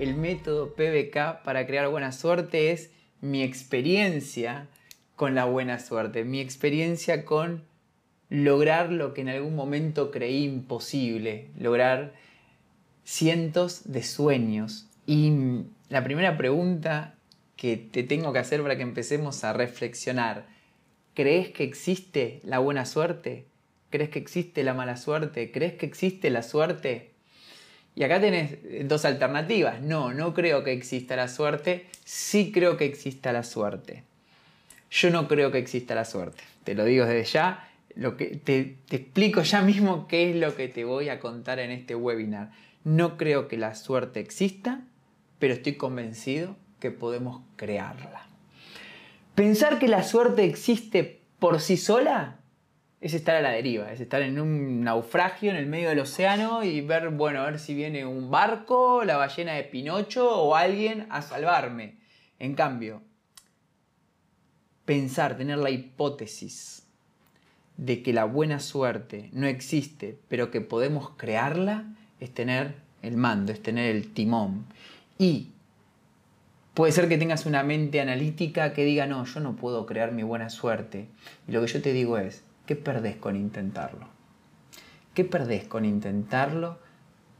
el método PBK para crear buena suerte es mi experiencia con la buena suerte, mi experiencia con lograr lo que en algún momento creí imposible, lograr cientos de sueños. Y la primera pregunta que te tengo que hacer para que empecemos a reflexionar, ¿crees que existe la buena suerte? ¿Crees que existe la mala suerte? ¿Crees que existe la suerte? Y acá tenés dos alternativas. No, no creo que exista la suerte. Sí creo que exista la suerte. Yo no creo que exista la suerte. Te lo digo desde ya. Lo que, te, te explico ya mismo qué es lo que te voy a contar en este webinar. No creo que la suerte exista, pero estoy convencido que podemos crearla. Pensar que la suerte existe por sí sola es estar a la deriva, es estar en un naufragio en el medio del océano y ver, bueno, a ver si viene un barco, la ballena de Pinocho o alguien a salvarme. En cambio, pensar, tener la hipótesis de que la buena suerte no existe, pero que podemos crearla, es tener el mando, es tener el timón. Y puede ser que tengas una mente analítica que diga, no, yo no puedo crear mi buena suerte. Y lo que yo te digo es, ¿qué perdés con intentarlo? ¿Qué perdés con intentarlo?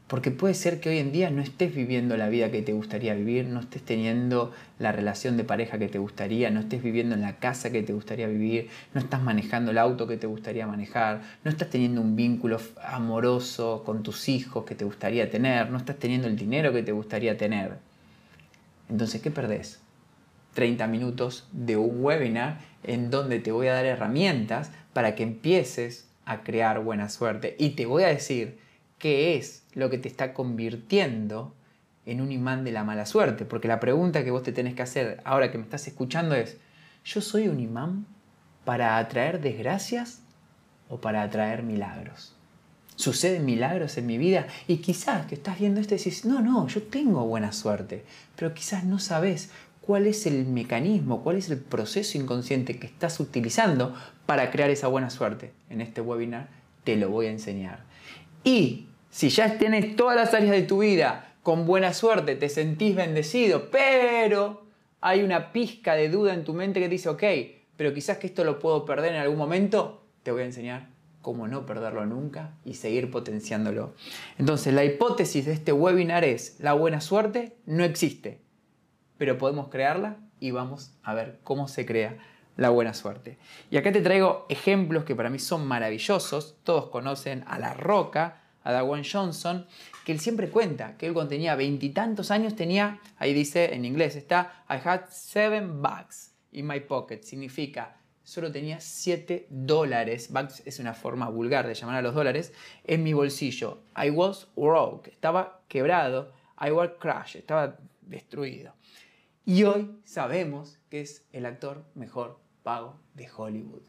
Porque puede ser que hoy en día no estés viviendo la vida que te gustaría vivir, no estés teniendo la relación de pareja que te gustaría, no estés viviendo en la casa que te gustaría vivir, no estás manejando el auto que te gustaría manejar, no estás teniendo un vínculo amoroso con tus hijos que te gustaría tener, no estás teniendo el dinero que te gustaría tener. Entonces, ¿qué perdés? 30 minutos de un webinar en donde te voy a dar herramientas para que empieces a crear buena suerte. Y te voy a decir qué es lo que te está convirtiendo en un imán de la mala suerte. Porque la pregunta que vos te tenés que hacer ahora que me estás escuchando es, ¿yo soy un imán para atraer desgracias o para atraer milagros? Suceden milagros en mi vida y quizás que estás viendo esto y decís, no, no, yo tengo buena suerte, pero quizás no sabes cuál es el mecanismo, cuál es el proceso inconsciente que estás utilizando para crear esa buena suerte. En este webinar te lo voy a enseñar. Y si ya tienes todas las áreas de tu vida con buena suerte, te sentís bendecido, pero hay una pizca de duda en tu mente que dice, ok, pero quizás que esto lo puedo perder en algún momento, te voy a enseñar cómo no perderlo nunca y seguir potenciándolo. Entonces, la hipótesis de este webinar es, la buena suerte no existe pero podemos crearla y vamos a ver cómo se crea la buena suerte. Y acá te traigo ejemplos que para mí son maravillosos. Todos conocen a La Roca, a Dawan Johnson, que él siempre cuenta que él cuando tenía veintitantos años tenía, ahí dice en inglés, está, I had seven bucks in my pocket. Significa, solo tenía siete dólares, bucks es una forma vulgar de llamar a los dólares, en mi bolsillo. I was broke, estaba quebrado. I was crushed, estaba destruido. Y hoy sabemos que es el actor mejor pago de Hollywood.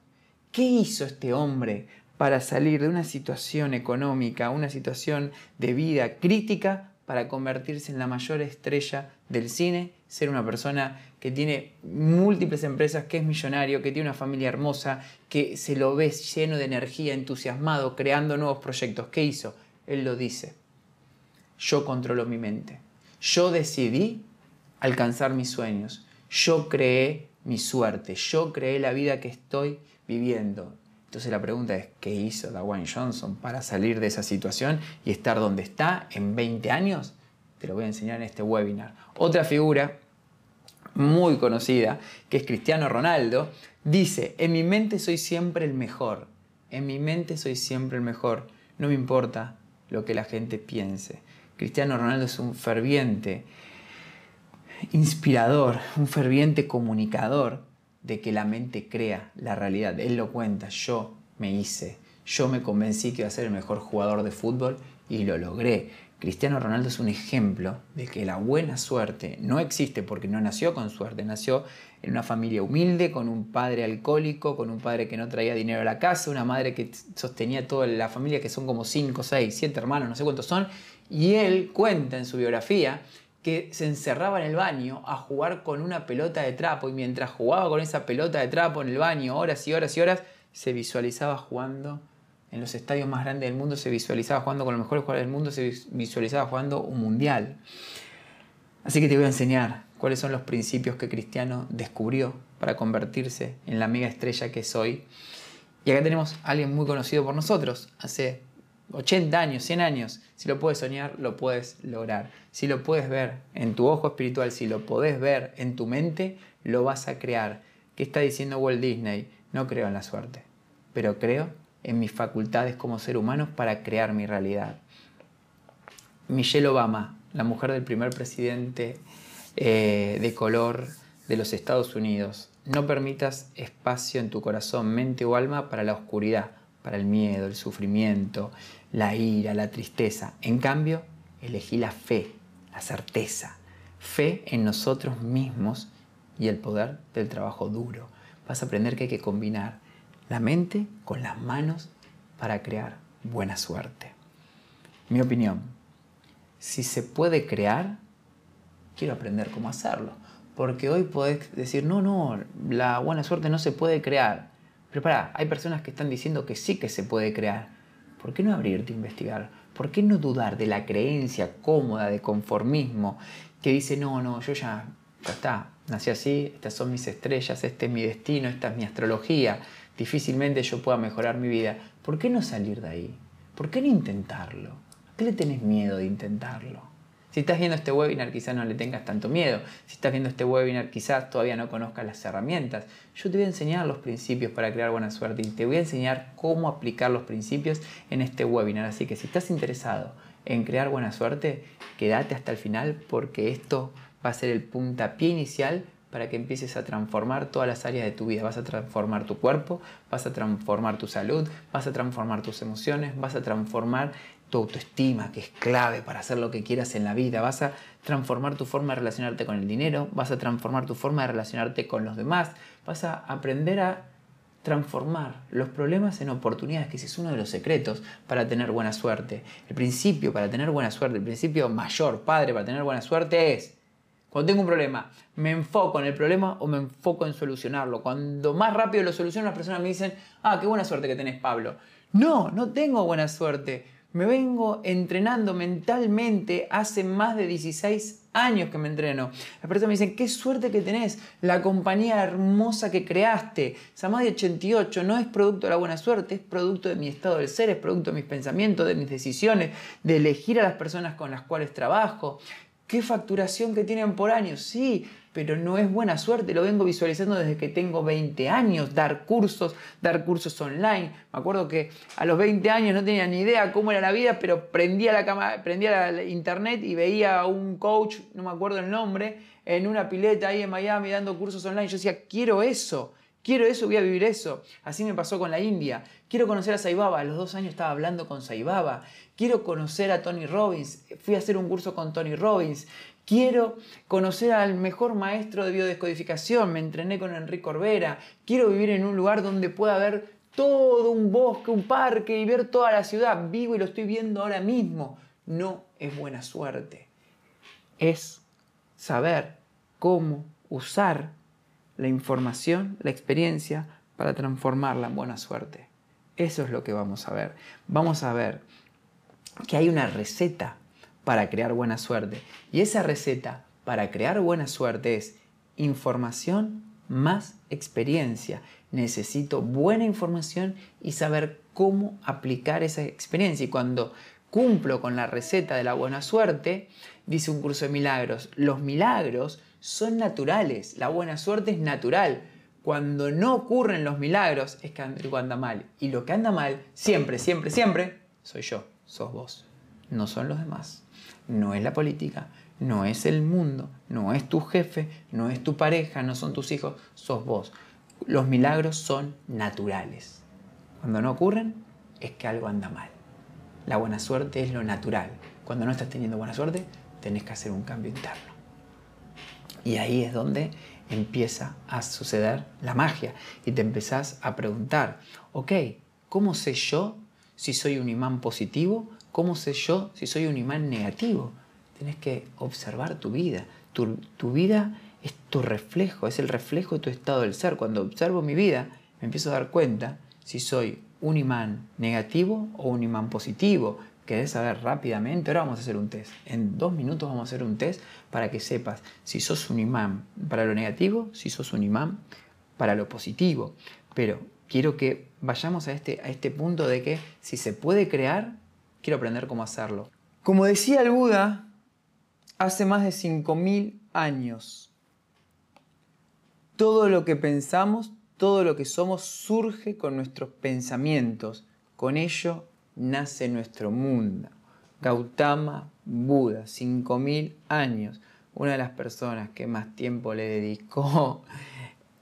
¿Qué hizo este hombre para salir de una situación económica, una situación de vida crítica, para convertirse en la mayor estrella del cine, ser una persona que tiene múltiples empresas, que es millonario, que tiene una familia hermosa, que se lo ve lleno de energía, entusiasmado, creando nuevos proyectos? ¿Qué hizo? Él lo dice. Yo controlo mi mente. Yo decidí alcanzar mis sueños. Yo creé mi suerte, yo creé la vida que estoy viviendo. Entonces la pregunta es, ¿qué hizo Dwayne Johnson para salir de esa situación y estar donde está en 20 años? Te lo voy a enseñar en este webinar. Otra figura muy conocida, que es Cristiano Ronaldo, dice, en mi mente soy siempre el mejor, en mi mente soy siempre el mejor, no me importa lo que la gente piense. Cristiano Ronaldo es un ferviente inspirador, un ferviente comunicador de que la mente crea la realidad. Él lo cuenta, yo me hice, yo me convencí que iba a ser el mejor jugador de fútbol y lo logré. Cristiano Ronaldo es un ejemplo de que la buena suerte no existe porque no nació con suerte, nació en una familia humilde, con un padre alcohólico, con un padre que no traía dinero a la casa, una madre que sostenía toda la familia, que son como 5, 6, 7 hermanos, no sé cuántos son, y él cuenta en su biografía que se encerraba en el baño a jugar con una pelota de trapo y mientras jugaba con esa pelota de trapo en el baño horas y horas y horas, se visualizaba jugando en los estadios más grandes del mundo, se visualizaba jugando con los mejores jugadores del mundo, se visualizaba jugando un mundial. Así que te voy a enseñar cuáles son los principios que Cristiano descubrió para convertirse en la mega estrella que soy. Y acá tenemos a alguien muy conocido por nosotros, hace 80 años, 100 años. Si lo puedes soñar, lo puedes lograr. Si lo puedes ver en tu ojo espiritual, si lo podés ver en tu mente, lo vas a crear. ¿Qué está diciendo Walt Disney? No creo en la suerte, pero creo en mis facultades como ser humano para crear mi realidad. Michelle Obama, la mujer del primer presidente eh, de color de los Estados Unidos. No permitas espacio en tu corazón, mente o alma para la oscuridad, para el miedo, el sufrimiento, la ira, la tristeza. En cambio, elegí la fe, la certeza, fe en nosotros mismos y el poder del trabajo duro. Vas a aprender que hay que combinar la mente con las manos para crear buena suerte. Mi opinión, si se puede crear, quiero aprender cómo hacerlo. Porque hoy podés decir, no, no, la buena suerte no se puede crear. Pero para, hay personas que están diciendo que sí que se puede crear. ¿Por qué no abrirte a investigar? ¿Por qué no dudar de la creencia cómoda de conformismo que dice, no, no, yo ya, ya está, nací así, estas son mis estrellas, este es mi destino, esta es mi astrología, difícilmente yo pueda mejorar mi vida? ¿Por qué no salir de ahí? ¿Por qué no intentarlo? ¿A qué le tenés miedo de intentarlo? Si estás viendo este webinar quizás no le tengas tanto miedo. Si estás viendo este webinar quizás todavía no conozcas las herramientas. Yo te voy a enseñar los principios para crear buena suerte y te voy a enseñar cómo aplicar los principios en este webinar. Así que si estás interesado en crear buena suerte, quédate hasta el final porque esto va a ser el puntapié inicial para que empieces a transformar todas las áreas de tu vida. Vas a transformar tu cuerpo, vas a transformar tu salud, vas a transformar tus emociones, vas a transformar tu autoestima, que es clave para hacer lo que quieras en la vida. Vas a transformar tu forma de relacionarte con el dinero, vas a transformar tu forma de relacionarte con los demás, vas a aprender a transformar los problemas en oportunidades, que ese es uno de los secretos para tener buena suerte. El principio para tener buena suerte, el principio mayor, padre, para tener buena suerte es, cuando tengo un problema, me enfoco en el problema o me enfoco en solucionarlo. Cuando más rápido lo soluciono, las personas me dicen, ah, qué buena suerte que tenés, Pablo. No, no tengo buena suerte me vengo entrenando mentalmente hace más de 16 años que me entreno. Las personas me dicen, qué suerte que tenés, la compañía hermosa que creaste. Samadhi 88 no es producto de la buena suerte, es producto de mi estado del ser, es producto de mis pensamientos, de mis decisiones, de elegir a las personas con las cuales trabajo. ¿Qué facturación que tienen por año? Sí, pero no es buena suerte, lo vengo visualizando desde que tengo 20 años, dar cursos, dar cursos online. Me acuerdo que a los 20 años no tenía ni idea cómo era la vida, pero prendía la, prendía la internet y veía a un coach, no me acuerdo el nombre, en una pileta ahí en Miami dando cursos online. Yo decía, quiero eso. Quiero eso, voy a vivir eso. Así me pasó con la India. Quiero conocer a Saibaba. A los dos años estaba hablando con Saibaba. Quiero conocer a Tony Robbins. Fui a hacer un curso con Tony Robbins. Quiero conocer al mejor maestro de biodescodificación, me entrené con Enrique Corbera. Quiero vivir en un lugar donde pueda ver todo un bosque, un parque y ver toda la ciudad. Vivo y lo estoy viendo ahora mismo. No es buena suerte. Es saber cómo usar la información, la experiencia para transformarla en buena suerte. Eso es lo que vamos a ver. Vamos a ver que hay una receta para crear buena suerte. Y esa receta para crear buena suerte es información más experiencia. Necesito buena información y saber cómo aplicar esa experiencia. Y cuando cumplo con la receta de la buena suerte, dice un curso de milagros, los milagros son naturales, la buena suerte es natural. Cuando no ocurren los milagros es que algo anda mal. Y lo que anda mal, siempre, siempre, siempre, soy yo, sos vos, no son los demás no es la política, no es el mundo, no es tu jefe, no es tu pareja, no son tus hijos, sos vos. Los milagros son naturales. Cuando no ocurren, es que algo anda mal. La buena suerte es lo natural. Cuando no estás teniendo buena suerte, tenés que hacer un cambio interno. Y ahí es donde empieza a suceder la magia y te empezás a preguntar, ok, ¿cómo sé yo si soy un imán positivo ¿Cómo sé yo si soy un imán negativo? Tienes que observar tu vida. Tu, vida es tu reflejo, es el reflejo de tu estado del ser. Cuando observo mi vida, me empiezo a dar cuenta si soy un imán negativo o un imán positivo. ¿Querés saber rápidamente? Ahora vamos a hacer un test. En dos minutos vamos a hacer un test para que sepas si sos un imán para lo negativo, si sos un imán para lo positivo. Pero quiero que vayamos a este, a este punto de que si se puede crear, quiero aprender cómo hacerlo. Como decía el Buda, hace más de 5.000 años, todo lo que pensamos, todo lo que somos surge con nuestros pensamientos. Con ello nace nuestro mundo. Gautama Buda, 5.000 años, una de las personas que más tiempo le dedicó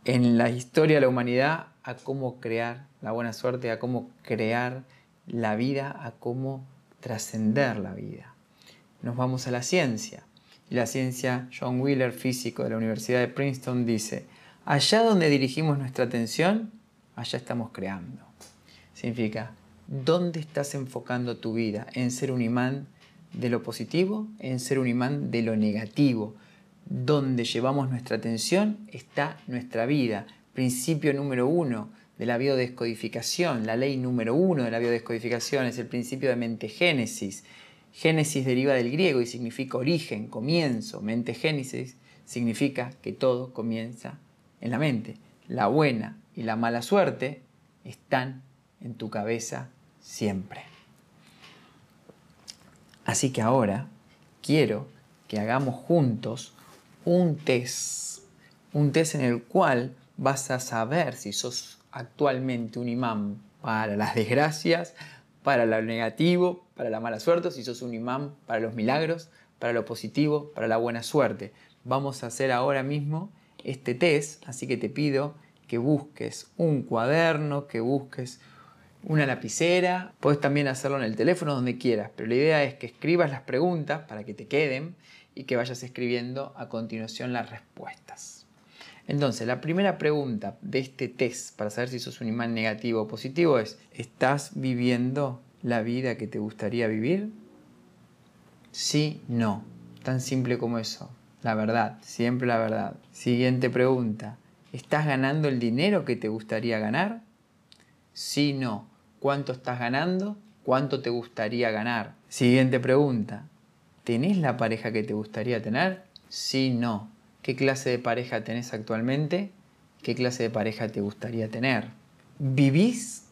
en la historia de la humanidad a cómo crear la buena suerte, a cómo crear la vida, a cómo trascender la vida. Nos vamos a la ciencia. Y la ciencia, John Wheeler, físico de la Universidad de Princeton, dice, allá donde dirigimos nuestra atención, allá estamos creando. Significa, ¿Dónde estás enfocando tu vida? ¿En ser un imán de lo positivo? ¿En ser un imán de lo negativo? Donde llevamos nuestra atención está nuestra vida. Principio número uno de la biodescodificación, la ley número uno de la biodescodificación es el principio de mente génesis. Génesis deriva del griego y significa origen, comienzo. Mente génesis significa que todo comienza en la mente. La buena y la mala suerte están en tu cabeza siempre. Así que ahora quiero que hagamos juntos un test, un test en el cual vas a saber si sos actualmente un imán para las desgracias, para lo negativo, para la mala suerte, si sos un imán para los milagros, para lo positivo, para la buena suerte. Vamos a hacer ahora mismo este test, así que te pido que busques un cuaderno, que busques una lapicera, puedes también hacerlo en el teléfono donde quieras, pero la idea es que escribas las preguntas para que te queden y que vayas escribiendo a continuación las respuestas. Entonces, la primera pregunta de este test para saber si sos un imán negativo o positivo es, ¿estás viviendo la vida que te gustaría vivir? Sí, no. Tan simple como eso. La verdad, siempre la verdad. Siguiente pregunta. ¿Estás ganando el dinero que te gustaría ganar? Sí, no cuánto estás ganando, cuánto te gustaría ganar. Siguiente pregunta, ¿tenés la pareja que te gustaría tener? Sí, no. ¿Qué clase de pareja tenés actualmente? ¿Qué clase de pareja te gustaría tener? ¿Vivís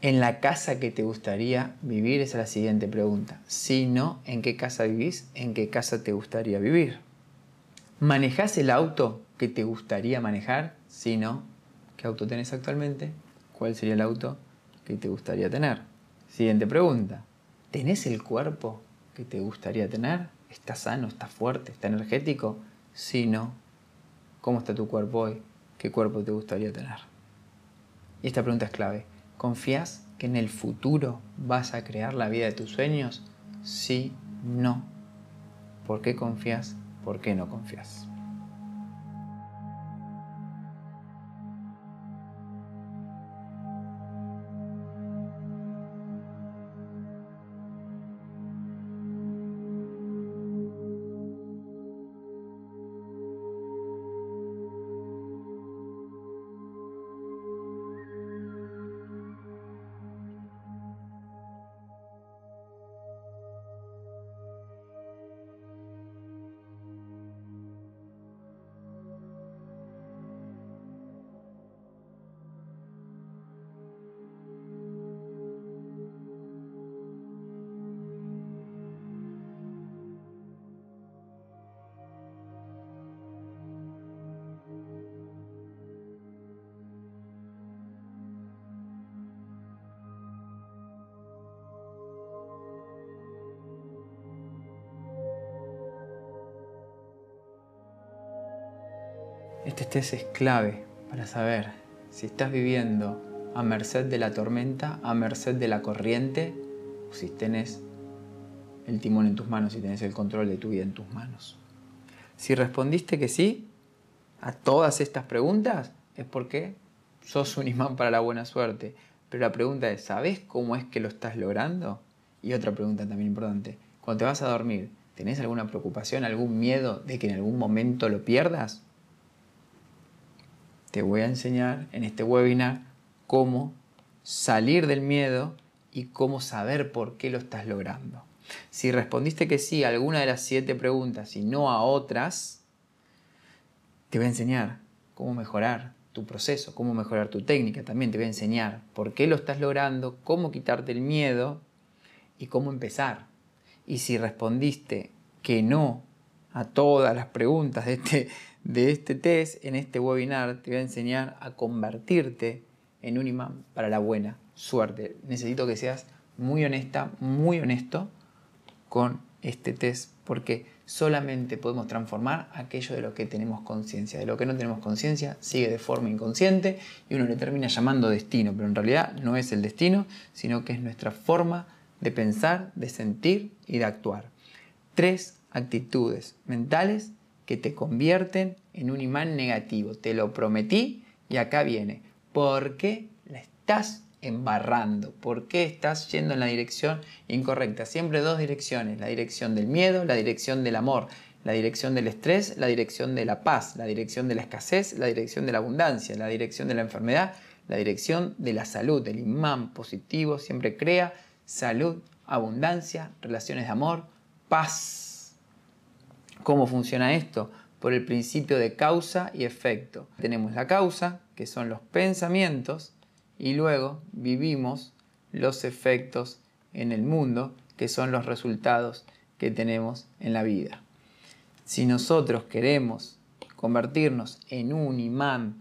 en la casa que te gustaría vivir? Esa es la siguiente pregunta. Si no, ¿en qué casa vivís? ¿En qué casa te gustaría vivir? ¿Manejás el auto que te gustaría manejar? Si no, ¿qué auto tenés actualmente? ¿Cuál sería el auto que te gustaría tener. Siguiente pregunta. ¿Tenés el cuerpo que te gustaría tener? ¿Está sano? ¿Está fuerte? ¿Está energético? Si no, ¿cómo está tu cuerpo hoy? ¿Qué cuerpo te gustaría tener? Y esta pregunta es clave. ¿Confías que en el futuro vas a crear la vida de tus sueños? Sí, no. ¿Por qué confías? ¿Por qué no confías? Este test es clave para saber si estás viviendo a merced de la tormenta, a merced de la corriente, o si tienes el timón en tus manos, si tienes el control de tu vida en tus manos. Si respondiste que sí a todas estas preguntas, es porque sos un imán para la buena suerte. Pero la pregunta es, ¿sabes cómo es que lo estás logrando? Y otra pregunta también importante, cuando te vas a dormir, ¿tenés alguna preocupación, algún miedo de que en algún momento lo pierdas? Te voy a enseñar en este webinar cómo salir del miedo y cómo saber por qué lo estás logrando. Si respondiste que sí a alguna de las siete preguntas y no a otras, te voy a enseñar cómo mejorar tu proceso, cómo mejorar tu técnica. También te voy a enseñar por qué lo estás logrando, cómo quitarte el miedo y cómo empezar. Y si respondiste que no a todas las preguntas de este, de este test, en este webinar te voy a enseñar a convertirte en un imán para la buena suerte. Necesito que seas muy honesta, muy honesto con este test porque solamente podemos transformar aquello de lo que tenemos conciencia. De lo que no tenemos conciencia sigue de forma inconsciente y uno le termina llamando destino, pero en realidad no es el destino, sino que es nuestra forma de pensar, de sentir y de actuar. Tres actitudes mentales que te convierten en un imán negativo. Te lo prometí y acá viene. ¿Por qué la estás embarrando? ¿Por qué estás yendo en la dirección incorrecta? Siempre dos direcciones, la dirección del miedo, la dirección del amor, la dirección del estrés, la dirección de la paz, la dirección de la escasez, la dirección de la abundancia, la dirección de la enfermedad, la dirección de la salud. El imán positivo siempre crea salud, abundancia, relaciones de amor, paz. ¿Cómo funciona esto? Por el principio de causa y efecto. Tenemos la causa, que son los pensamientos, y luego vivimos los efectos en el mundo, que son los resultados que tenemos en la vida. Si nosotros queremos convertirnos en un imán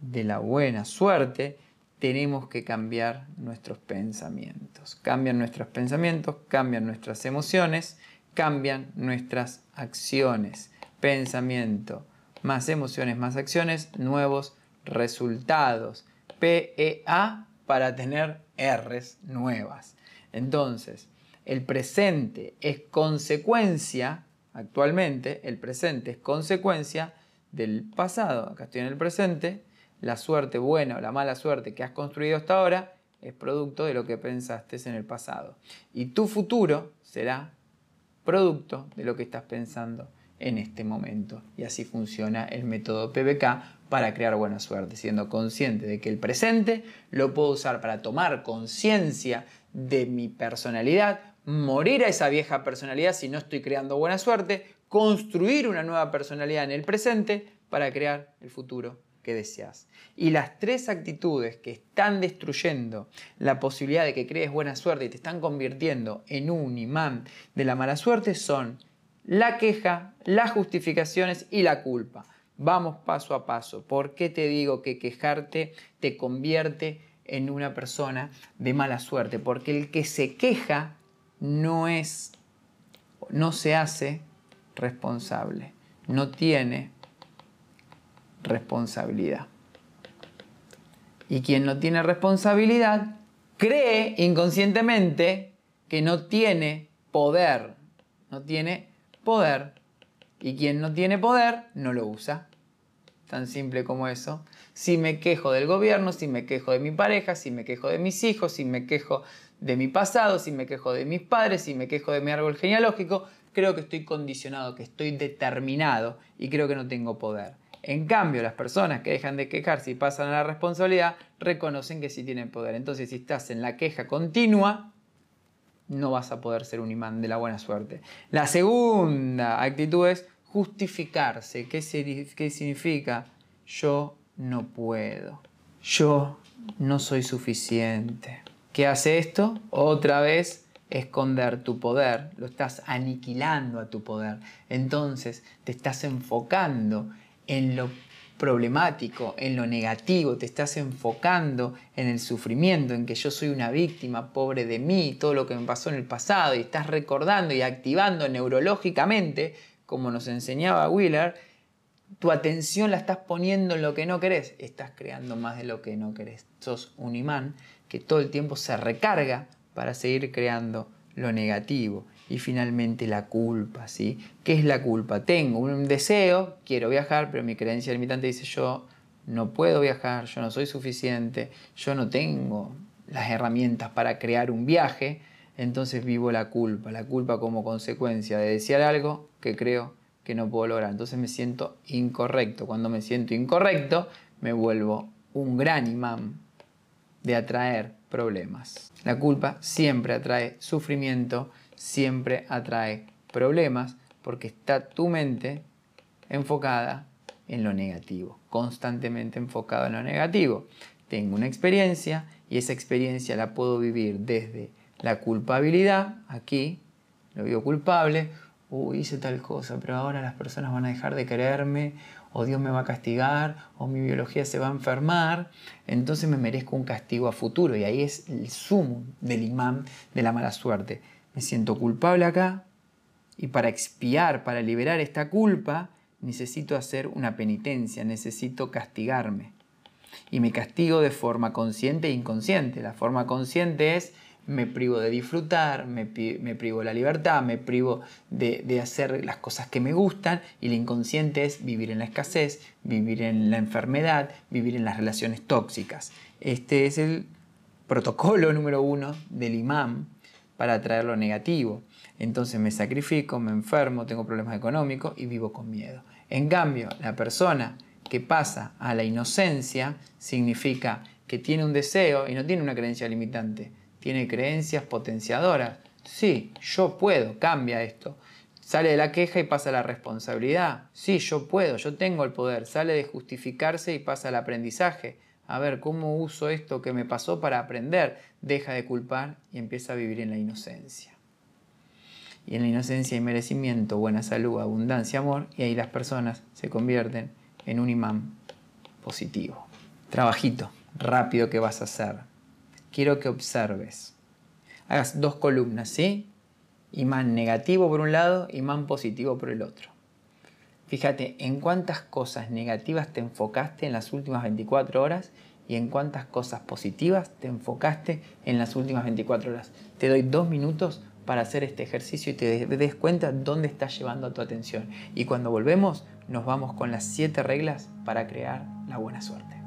de la buena suerte, tenemos que cambiar nuestros pensamientos. Cambian nuestros pensamientos, cambian nuestras emociones, cambian nuestras acciones. Pensamiento más emociones más acciones, nuevos resultados. PEA para tener Rs nuevas. Entonces, el presente es consecuencia, actualmente, el presente es consecuencia del pasado. Acá estoy en el presente. La suerte buena o la mala suerte que has construido hasta ahora es producto de lo que pensaste en el pasado. Y tu futuro será producto de lo que estás pensando en este momento. Y así funciona el método PBK para crear buena suerte, siendo consciente de que el presente lo puedo usar para tomar conciencia de mi personalidad, morir a esa vieja personalidad si no estoy creando buena suerte, construir una nueva personalidad en el presente para crear el futuro deseas. Y las tres actitudes que están destruyendo la posibilidad de que crees buena suerte y te están convirtiendo en un imán de la mala suerte son la queja, las justificaciones y la culpa. Vamos paso a paso. ¿Por qué te digo que quejarte te convierte en una persona de mala suerte? Porque el que se queja no es, no se hace responsable, no tiene responsabilidad. Y quien no tiene responsabilidad cree inconscientemente que no tiene poder, no tiene poder. Y quien no tiene poder no lo usa. Tan simple como eso. Si me quejo del gobierno, si me quejo de mi pareja, si me quejo de mis hijos, si me quejo de mi pasado, si me quejo de mis padres, si me quejo de mi árbol genealógico, creo que estoy condicionado, que estoy determinado y creo que no tengo poder. En cambio, las personas que dejan de quejarse y pasan a la responsabilidad reconocen que sí tienen poder. Entonces, si estás en la queja continua, no vas a poder ser un imán de la buena suerte. La segunda actitud es justificarse. ¿Qué, significa? Yo no puedo. Yo no soy suficiente. ¿Qué hace esto? Otra vez esconder tu poder, lo estás aniquilando a tu poder. Entonces te estás enfocando en lo problemático, en lo negativo, te estás enfocando en el sufrimiento, en que yo soy una víctima, pobre de mí, todo lo que me pasó en el pasado, y estás recordando y activando neurológicamente, como nos enseñaba Wheeler, tu atención la estás poniendo en lo que no querés, estás creando más de lo que no querés. Sos un imán que todo el tiempo se recarga para seguir creando lo negativo y finalmente la culpa, ¿sí? ¿Qué es la culpa? Tengo un deseo, quiero viajar, pero mi creencia limitante dice yo no puedo viajar, yo no soy suficiente, yo no tengo las herramientas para crear un viaje, entonces vivo la culpa, la culpa como consecuencia de desear algo que creo que no puedo lograr. Entonces me siento incorrecto. Cuando me siento incorrecto, me vuelvo un gran imán de atraer problemas. La culpa siempre atrae sufrimiento, siempre atrae problemas, porque está tu mente enfocada en lo negativo, constantemente enfocado en lo negativo. Tengo una experiencia y esa experiencia la puedo vivir desde la culpabilidad, aquí lo vivo culpable, hice tal cosa, pero ahora las personas van a dejar de quererme, o Dios me va a castigar, o mi biología se va a enfermar, entonces me merezco un castigo a futuro. Y ahí es el sumo del imán de la mala suerte. Me siento culpable acá, y para expiar, para liberar esta culpa, necesito hacer una penitencia, necesito castigarme. Y me castigo de forma consciente e inconsciente. La forma consciente es me privo de disfrutar, me, privo de la libertad, me privo de, de, hacer las cosas que me gustan y el inconsciente es vivir en la escasez, vivir en la enfermedad, vivir en las relaciones tóxicas. Este es el protocolo número uno del imán para atraer lo negativo. Entonces me sacrifico, me enfermo, tengo problemas económicos y vivo con miedo. En cambio, la persona que pasa a la inocencia significa que tiene un deseo y no tiene una creencia limitante, tiene creencias potenciadoras. Sí, yo puedo, cambia esto. Sale de la queja y pasa a la responsabilidad. Sí, yo puedo, yo tengo el poder. Sale de justificarse y pasa al aprendizaje. A ver, ¿cómo uso esto que me pasó para aprender? Deja de culpar y empieza a vivir en la inocencia. Y en la inocencia hay merecimiento, buena salud, abundancia, amor, y ahí las personas se convierten en un imán positivo. Trabajito rápido que vas a hacer quiero que observes. Hagas dos columnas, ¿sí? Imán negativo por un lado, imán positivo por el otro. Fíjate en cuántas cosas negativas te enfocaste en las últimas 24 horas y en cuántas cosas positivas te enfocaste en las últimas 24 horas. Te doy dos minutos para hacer este ejercicio y te des cuenta dónde estás llevando tu atención. Y cuando volvemos, nos vamos con las siete reglas para crear la buena suerte.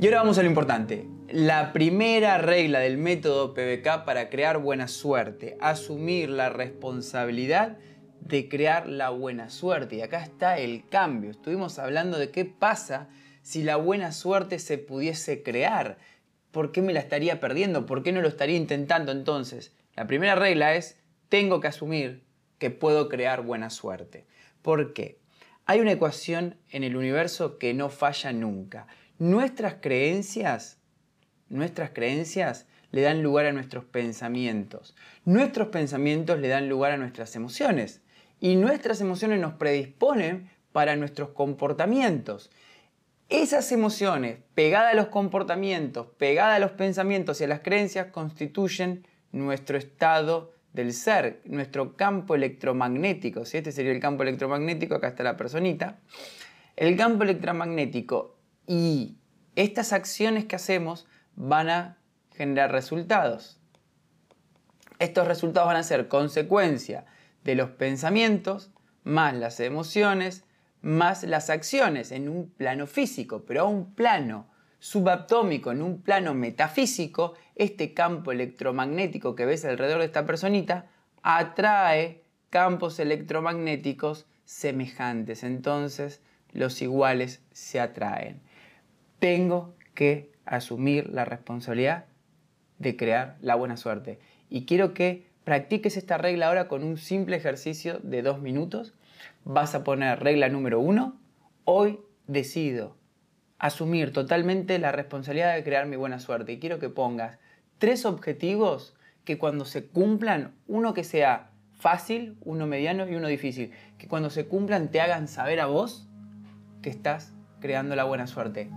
Y ahora vamos a lo importante. La primera regla del método PBK para crear buena suerte, asumir la responsabilidad de crear la buena suerte. Y acá está el cambio. Estuvimos hablando de qué pasa si la buena suerte se pudiese crear. ¿Por qué me la estaría perdiendo? ¿Por qué no lo estaría intentando entonces? La primera regla es, tengo que asumir que puedo crear buena suerte. ¿Por qué? Hay una ecuación en el universo que no falla nunca. Nuestras creencias, nuestras creencias le dan lugar a nuestros pensamientos. Nuestros pensamientos le dan lugar a nuestras emociones. Y nuestras emociones nos predisponen para nuestros comportamientos. Esas emociones, pegadas a los comportamientos, pegadas a los pensamientos y a las creencias, constituyen nuestro estado del ser, nuestro campo electromagnético. Si Este sería el campo electromagnético, acá está la personita. El campo electromagnético y estas acciones que hacemos van a generar resultados. Estos resultados van a ser consecuencia de los pensamientos, más las emociones, más las acciones en un plano físico, pero a un plano subatómico, en un plano metafísico, este campo electromagnético que ves alrededor de esta personita atrae campos electromagnéticos semejantes. Entonces los iguales se atraen. Tengo que asumir la responsabilidad de crear la buena suerte. Y quiero que practiques esta regla ahora con un simple ejercicio de dos minutos. Vas a poner regla número uno. Hoy decido asumir totalmente la responsabilidad de crear mi buena suerte. Y quiero que pongas tres objetivos que cuando se cumplan, uno que sea fácil, uno mediano y uno difícil, que cuando se cumplan te hagan saber a vos que estás creando la buena suerte.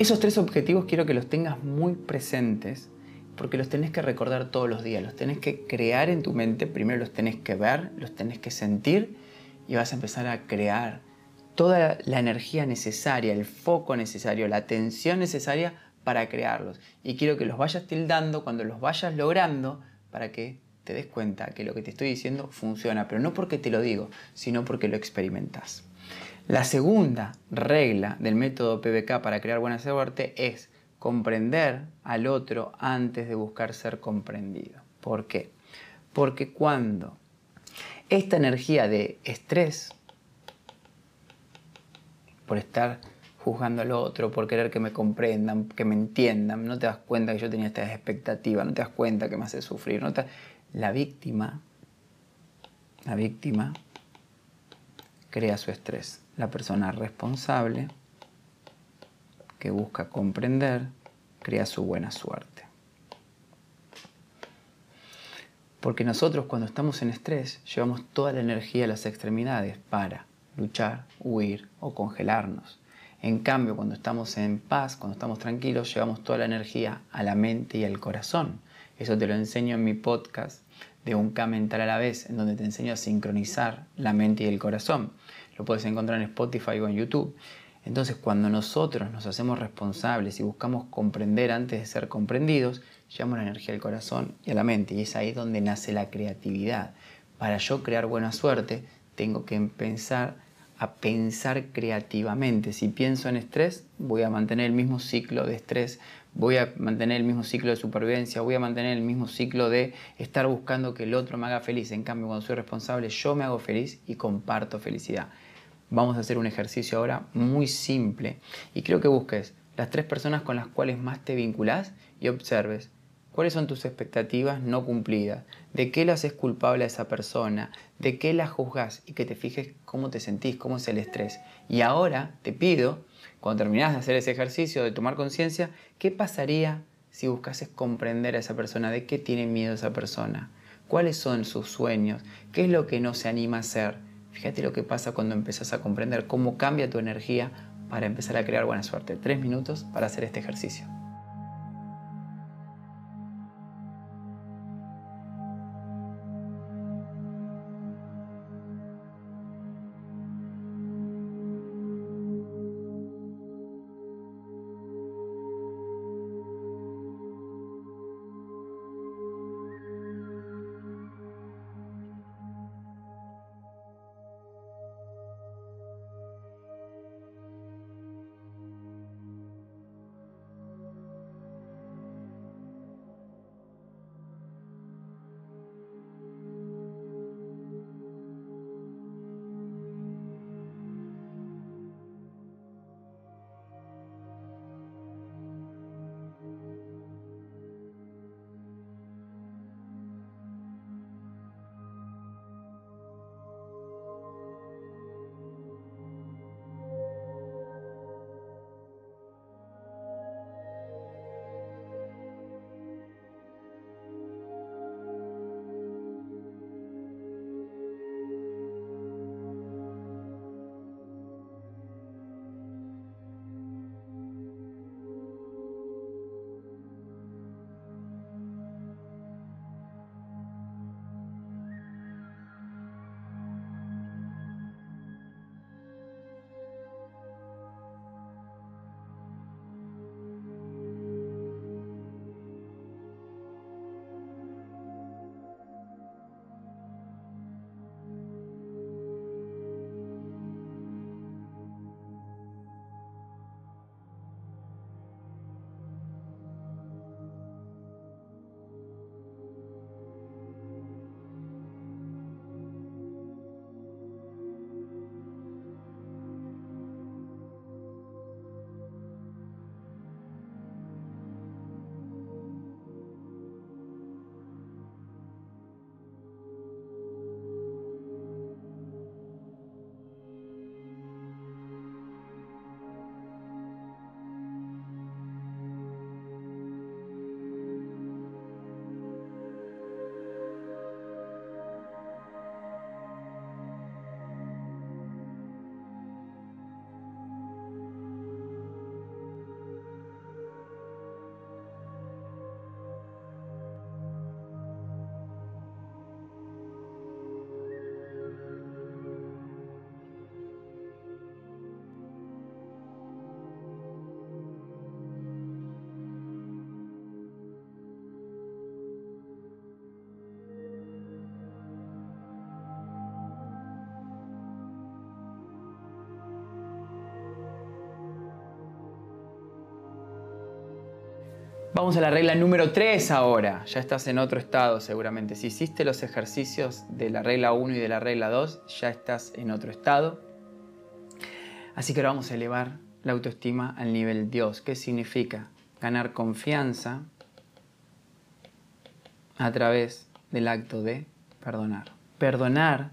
Esos tres objetivos quiero que los tengas muy presentes porque los tenés que recordar todos los días, los tenés que crear en tu mente, primero los tenés que ver, los tenés que sentir y vas a empezar a crear toda la energía necesaria, el foco necesario, la atención necesaria para crearlos. Y quiero que los vayas tildando cuando los vayas logrando para que te des cuenta que lo que te estoy diciendo funciona, pero no porque te lo digo, sino porque lo experimentas. La segunda regla del método PBK para crear buena suerte es comprender al otro antes de buscar ser comprendido. ¿Por qué? Porque cuando esta energía de estrés, por estar juzgando al otro, por querer que me comprendan, que me entiendan, no te das cuenta que yo tenía esta expectativa, no te das cuenta que me hace sufrir, no la víctima, la víctima crea su estrés la persona responsable que busca comprender crea su buena suerte. Porque nosotros cuando estamos en estrés llevamos toda la energía a las extremidades para luchar, huir o congelarnos. En cambio, cuando estamos en paz, cuando estamos tranquilos, llevamos toda la energía a la mente y al corazón. Eso te lo enseño en mi podcast de un K mental a la vez, en donde te enseño a sincronizar la mente y el corazón. Lo puedes encontrar en Spotify o en YouTube. Entonces, cuando nosotros nos hacemos responsables y buscamos comprender antes de ser comprendidos, llevamos la energía al corazón y a la mente. Y es ahí donde nace la creatividad. Para yo crear buena suerte, tengo que empezar a pensar creativamente. Si pienso en estrés, voy a mantener el mismo ciclo de estrés, voy a mantener el mismo ciclo de supervivencia, voy a mantener el mismo ciclo de estar buscando que el otro me haga feliz. En cambio, cuando soy responsable, yo me hago feliz y comparto felicidad. Vamos a hacer un ejercicio ahora muy simple y creo que busques las tres personas con las cuales más te vinculas y observes ¿Cuáles son tus expectativas no cumplidas? ¿De qué le haces culpable a esa persona? ¿De qué la juzgas? Y que te fijes cómo te sentís, cómo es el estrés. Y ahora te pido, cuando terminás de hacer ese ejercicio de tomar conciencia, ¿qué pasaría si buscases comprender a esa persona? ¿De qué tiene miedo esa persona? ¿Cuáles son sus sueños? ¿Qué es lo que no se anima a hacer? Fíjate lo que pasa cuando empezás a comprender cómo cambia tu energía para empezar a crear buena suerte. Tres minutos para hacer este ejercicio. Vamos a la regla número 3 ahora. Ya estás en otro estado seguramente. Si hiciste los ejercicios de la regla 1 y de la regla 2, ya estás en otro estado. Así que ahora vamos a elevar la autoestima al nivel Dios. ¿Qué significa? Ganar confianza a través del acto de perdonar. Perdonar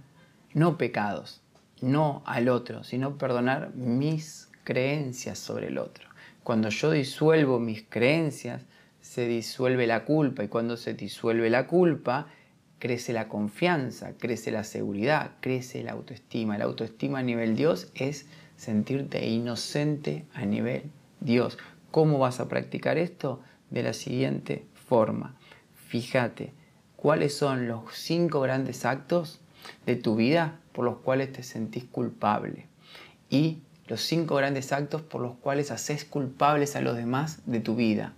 no pecados, no al otro, sino perdonar mis creencias sobre el otro. Cuando yo disuelvo mis creencias, se disuelve la culpa y cuando se disuelve la culpa, crece la confianza, crece la seguridad, crece la autoestima. La autoestima a nivel Dios es sentirte inocente a nivel Dios. ¿Cómo vas a practicar esto? De la siguiente forma. Fíjate, ¿cuáles son los cinco grandes actos de tu vida por los cuales te sentís culpable? Y los cinco grandes actos por los cuales haces culpables a los demás de tu vida.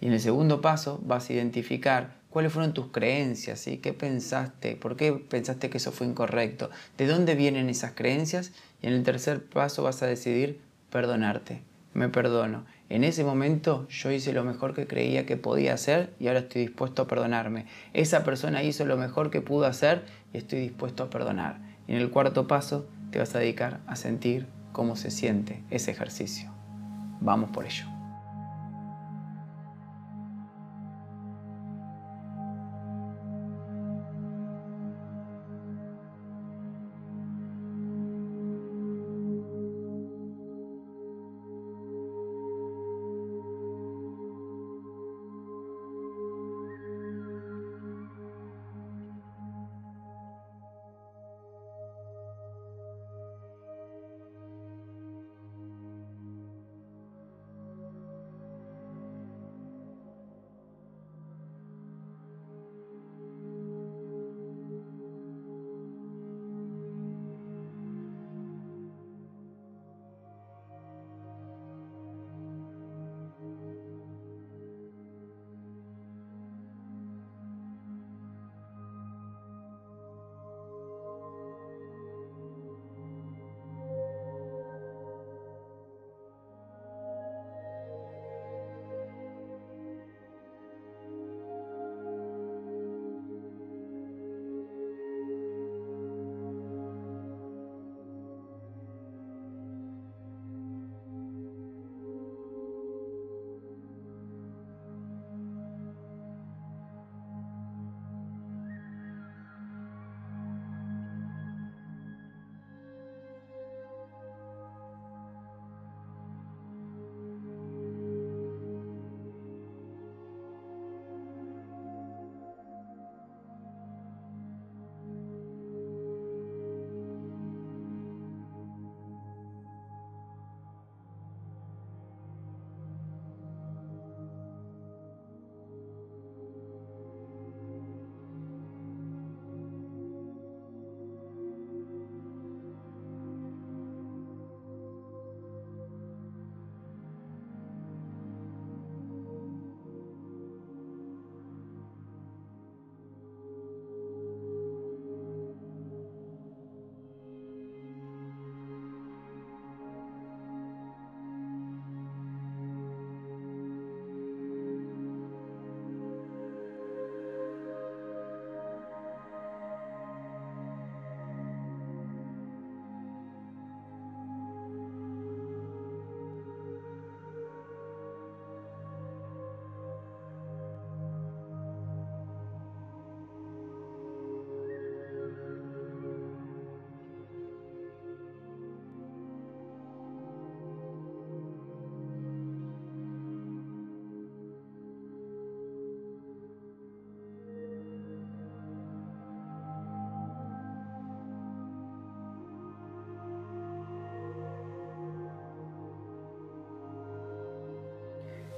Y en el segundo paso vas a identificar cuáles fueron tus creencias, ¿sí? qué pensaste, por qué pensaste que eso fue incorrecto, de dónde vienen esas creencias y en el tercer paso vas a decidir perdonarte, me perdono. En ese momento yo hice lo mejor que creía que podía hacer y ahora estoy dispuesto a perdonarme. Esa persona hizo lo mejor que pudo hacer y estoy dispuesto a perdonar. Y en el cuarto paso te vas a dedicar a sentir cómo se siente ese ejercicio. Vamos por ello.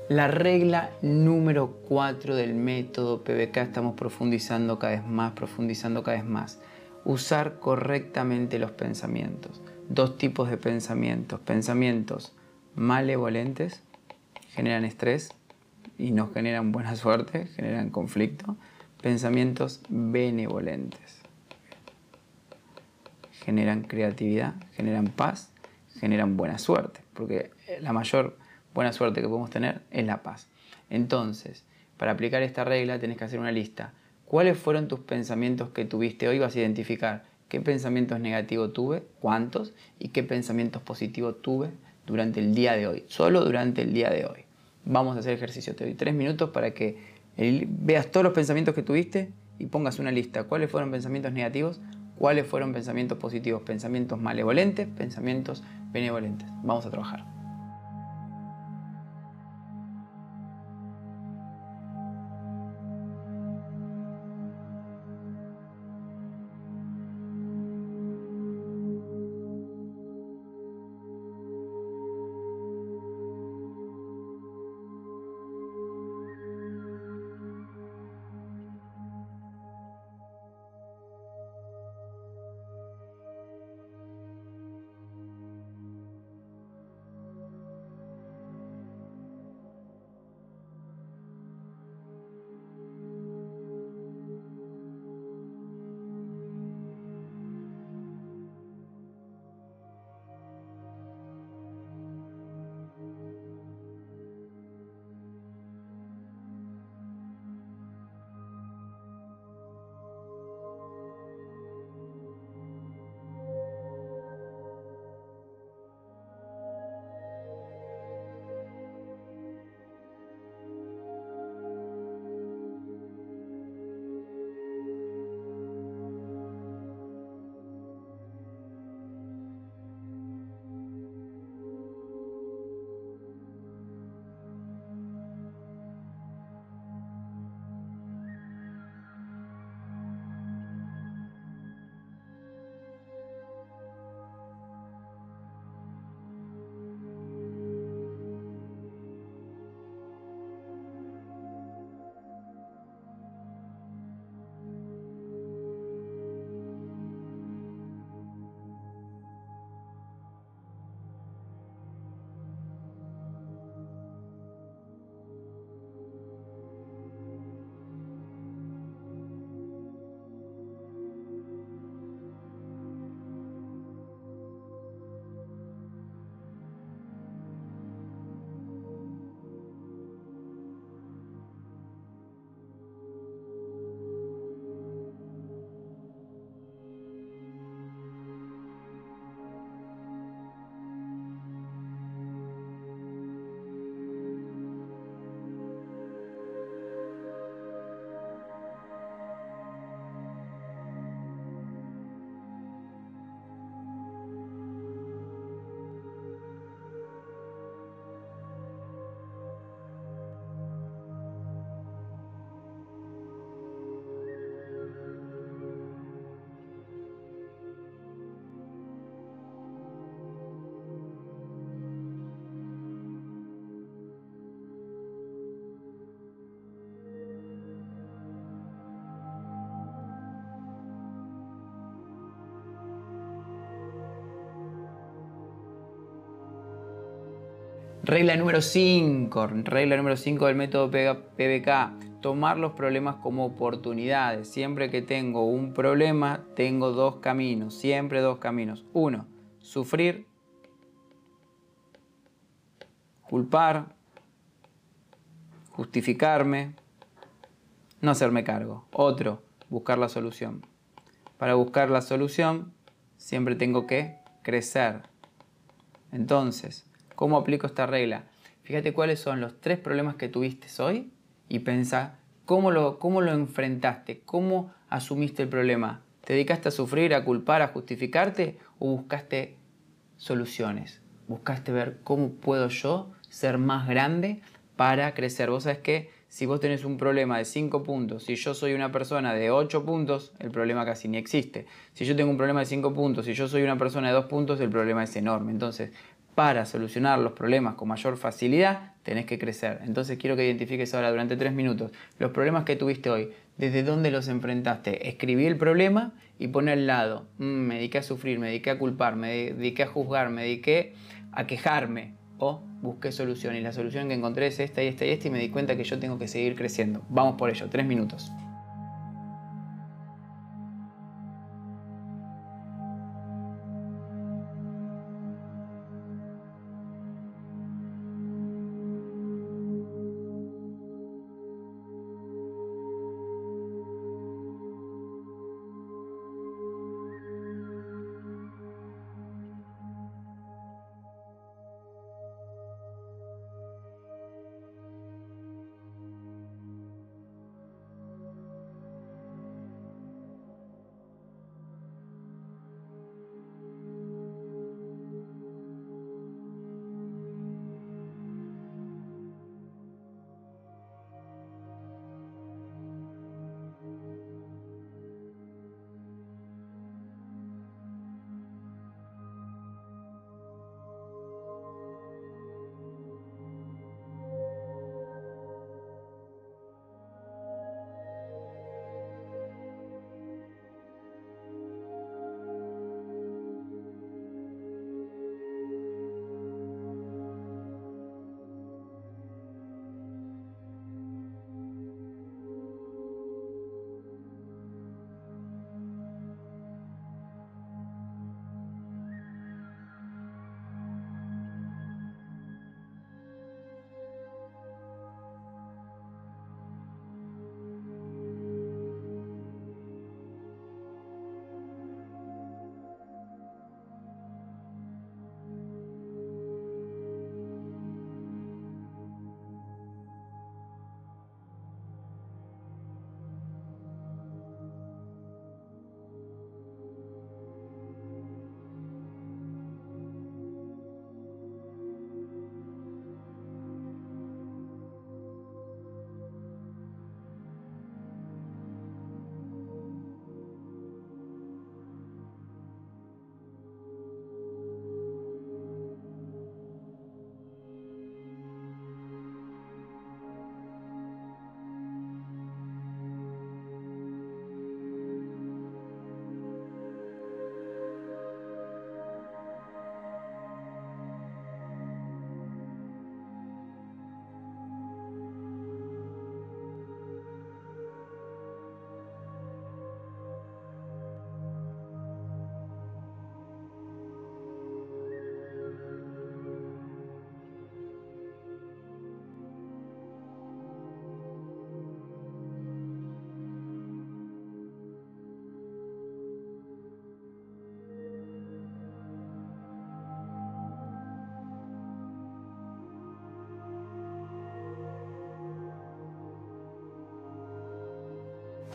La regla número 4 del método PBK estamos profundizando cada vez más, profundizando cada vez más. Usar correctamente los pensamientos. Dos tipos de pensamientos. Pensamientos malevolentes, generan estrés y no generan buena suerte, generan conflicto. Pensamientos benevolentes. Generan creatividad, generan paz, generan buena suerte. Porque la mayor buena suerte que podemos tener es la paz. Entonces, para aplicar esta regla tenés que hacer una lista. ¿Cuáles fueron tus pensamientos que tuviste hoy? Vas a identificar qué pensamientos negativos tuve, cuántos, y qué pensamientos positivos tuve durante el día de hoy, solo durante el día de hoy. Vamos a hacer ejercicio. Te doy tres minutos para que veas todos los pensamientos que tuviste y pongas una lista. ¿Cuáles fueron pensamientos negativos? ¿Cuáles fueron pensamientos positivos? Pensamientos malevolentes, pensamientos benevolentes. Vamos a trabajar. Regla número 5, regla número 5 del método PBK, tomar los problemas como oportunidades. Siempre que tengo un problema, tengo dos caminos, siempre dos caminos. Uno, sufrir, culpar, justificarme, no hacerme cargo. Otro, buscar la solución. Para buscar la solución, siempre tengo que crecer. Entonces, ¿cómo aplico esta regla? Fíjate cuáles son los tres problemas que tuviste hoy y pensa cómo lo, cómo lo enfrentaste, cómo asumiste el problema. ¿Te dedicaste a sufrir, a culpar, a justificarte o buscaste soluciones? Buscaste ver cómo puedo yo ser más grande para crecer. Vos sabés que si vos tenés un problema de 5 puntos, si yo soy una persona de 8 puntos, el problema casi ni existe. Si yo tengo un problema de 5 puntos, si yo soy una persona de 2 puntos, el problema es enorme. Entonces, para solucionar los problemas con mayor facilidad, tenés que crecer. Entonces quiero que identifiques ahora durante 3 minutos los problemas que tuviste hoy, desde dónde los enfrentaste. Escribí el problema y pone al lado, mm, me dediqué a sufrir, me dediqué a culpar, me dediqué a juzgar, me dediqué a quejarme, o busqué solución y la solución que encontré es esta y esta y esta y me di cuenta que yo tengo que seguir creciendo. Vamos por ello, tres minutos.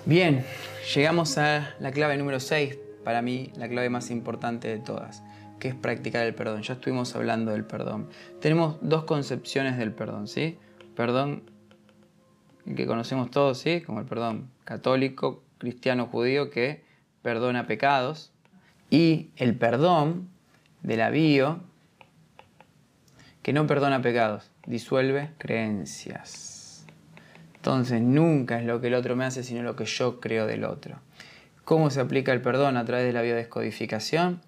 Bien, llegamos a la clave número 6, para mí la clave más importante de todas, que es practicar el perdón. Ya estuvimos hablando del perdón. Tenemos dos concepciones del perdón, ¿sí? Perdón que conocemos todos, ¿sí? Como el perdón católico, cristiano, judío, que perdona pecados. Y el perdón de la que no perdona pecados, disuelve creencias. Entonces nunca es lo que el otro me hace, sino lo que yo creo del otro. ¿Cómo se aplica el perdón a través de la biodescodificación?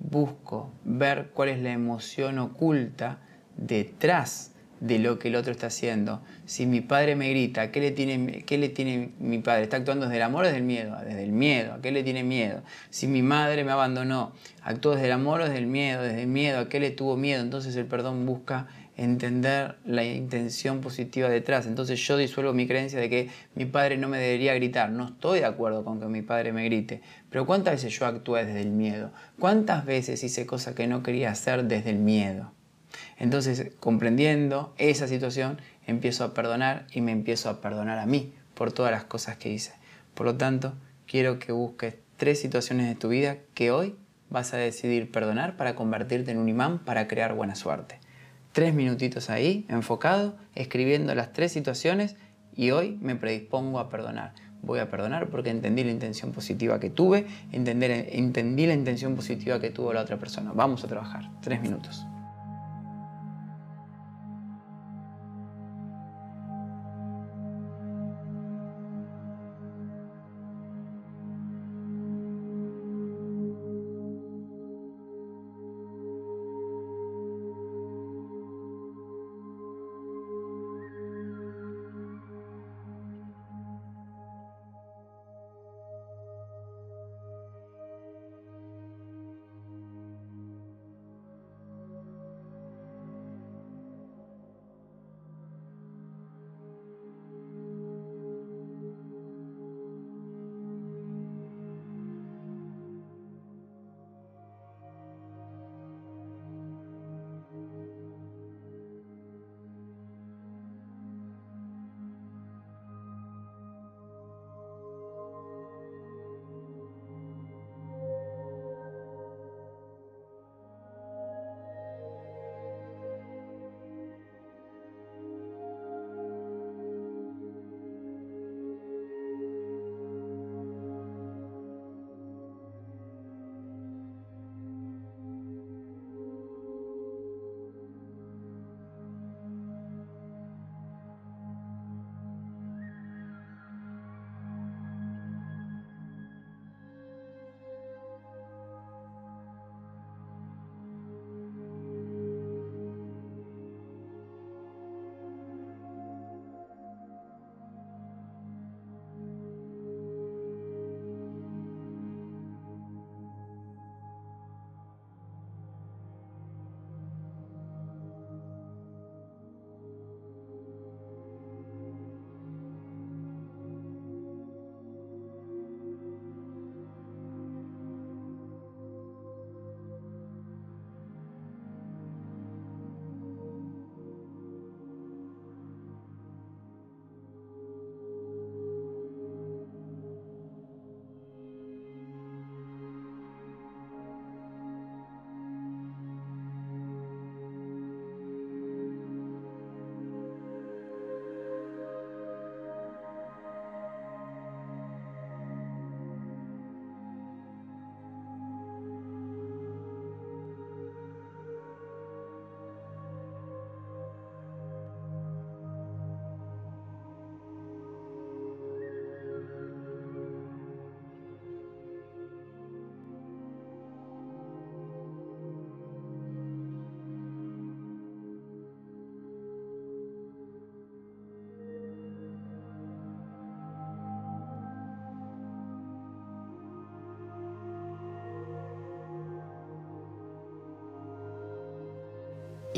Busco ver cuál es la emoción oculta detrás de lo que el otro está haciendo. Si mi padre me grita, ¿qué le tiene, qué le tiene mi padre? ¿Está actuando desde el amor o desde el miedo? Desde el miedo, ¿a qué le tiene miedo? Si mi madre me abandonó, ¿actuó desde el amor o desde el miedo? Desde el miedo, ¿a qué le tuvo miedo? Entonces el perdón busca entender la intención positiva detrás. Entonces yo disuelvo mi creencia de que mi padre no me debería gritar. No estoy de acuerdo con que mi padre me grite. Pero ¿cuántas veces yo actué desde el miedo? ¿Cuántas veces hice cosas que no quería hacer desde el miedo? Entonces, comprendiendo esa situación, empiezo a perdonar y me empiezo a perdonar a mí por todas las cosas que hice. Por lo tanto, quiero que busques tres situaciones de tu vida que hoy vas a decidir perdonar para convertirte en un imán para crear buena suerte tres minutitos ahí, enfocado, escribiendo las tres situaciones y hoy me predispongo a perdonar. Voy a perdonar porque entendí la intención positiva que tuve, entender, entendí la intención positiva que tuvo la otra persona. Vamos a trabajar. Tres minutos.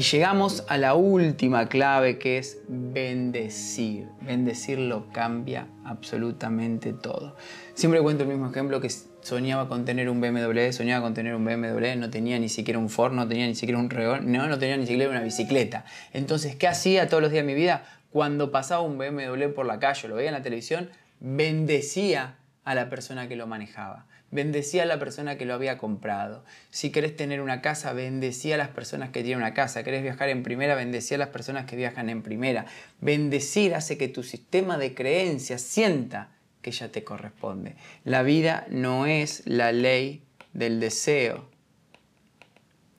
Y llegamos a la última clave que es bendecir. Bendecir lo cambia absolutamente todo. Siempre cuento el mismo ejemplo que soñaba con tener un BMW, soñaba con tener un BMW, no tenía ni siquiera un Ford, no tenía ni siquiera un regón, no, no tenía ni siquiera una bicicleta. Entonces, ¿qué hacía todos los días de mi vida? Cuando pasaba un BMW por la calle, lo veía en la televisión, bendecía a la persona que lo manejaba. Bendecía a la persona que lo había comprado. Si querés tener una casa, bendecía a las personas que tienen una casa. Querés viajar en primera, bendecía a las personas que viajan en primera. Bendecir hace que tu sistema de creencias sienta que ya te corresponde. La vida no es la ley del deseo.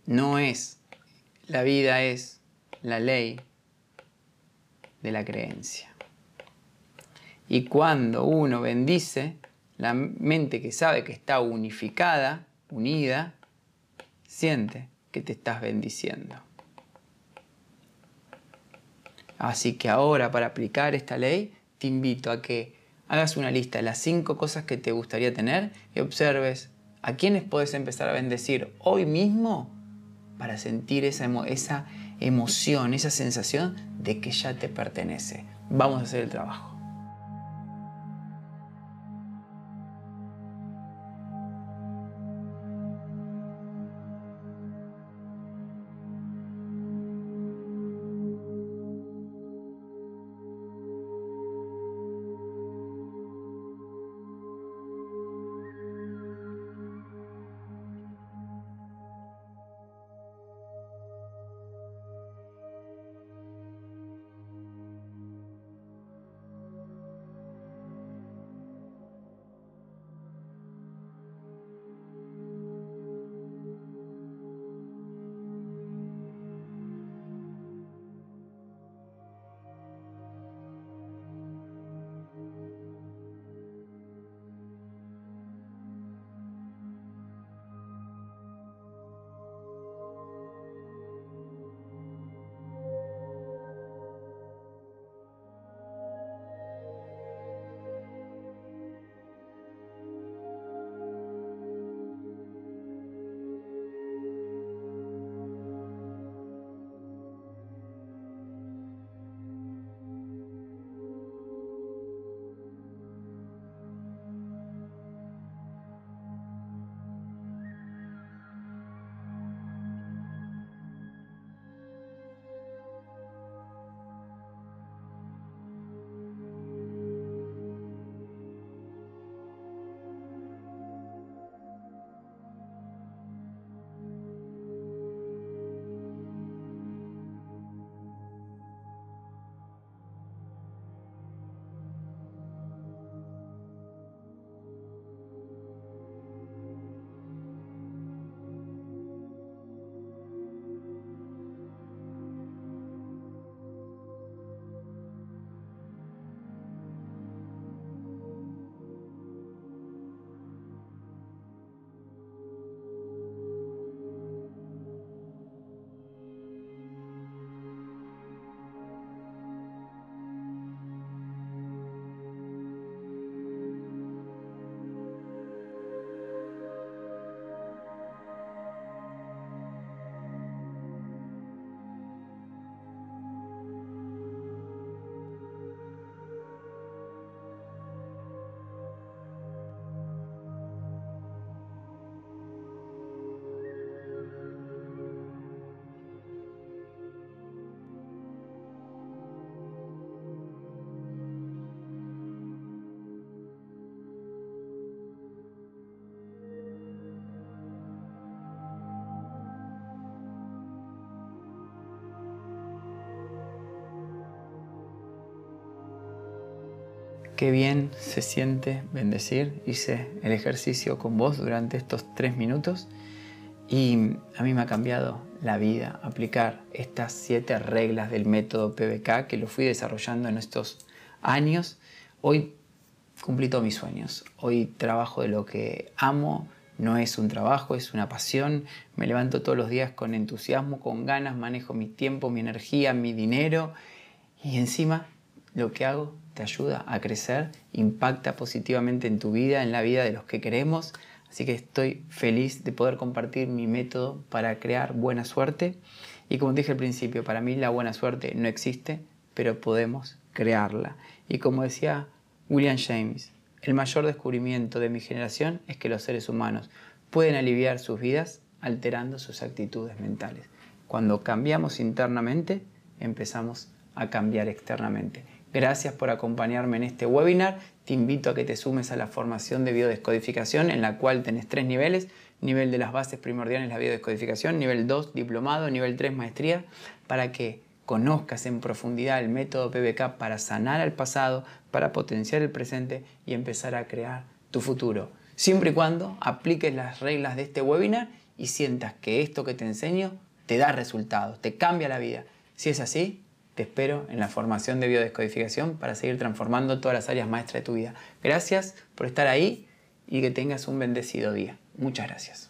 No es. La vida es la ley de la creencia. Y cuando uno bendice, la mente que sabe que está unificada, unida, siente que te estás bendiciendo. Así que ahora para aplicar esta ley te invito a que hagas una lista de las cinco cosas que te gustaría tener y observes a quiénes puedes empezar a bendecir hoy mismo para sentir esa, esa emoción, esa sensación de que ya te pertenece. Vamos a hacer el trabajo. Qué bien se siente bendecir. Hice el ejercicio con vos durante estos tres minutos y a mí me ha cambiado la vida aplicar estas siete reglas del método PBK que lo fui desarrollando en estos años. Hoy cumplí todos mis sueños. Hoy trabajo de lo que amo. No es un trabajo, es una pasión. Me levanto todos los días con entusiasmo, con ganas, manejo mi tiempo, mi energía, mi dinero y encima lo que hago te ayuda a crecer, impacta positivamente en tu vida, en la vida de los que queremos. Así que estoy feliz de poder compartir mi método para crear buena suerte. Y como dije al principio, para mí la buena suerte no existe, pero podemos crearla. Y como decía William James, el mayor descubrimiento de mi generación es que los seres humanos pueden aliviar sus vidas alterando sus actitudes mentales. Cuando cambiamos internamente, empezamos a cambiar externamente. Gracias por acompañarme en este webinar. Te invito a que te sumes a la formación de biodescodificación en la cual tenés tres niveles. Nivel de las bases primordiales, la biodescodificación. Nivel 2, diplomado. Nivel 3, maestría. Para que conozcas en profundidad el método PBK para sanar al pasado, para potenciar el presente y empezar a crear tu futuro. Siempre y cuando apliques las reglas de este webinar y sientas que esto que te enseño te da resultados, te cambia la vida. Si es así, te espero en la formación de biodescodificación para seguir transformando todas las áreas maestras de tu vida. Gracias por estar ahí y que tengas un bendecido día. Muchas gracias.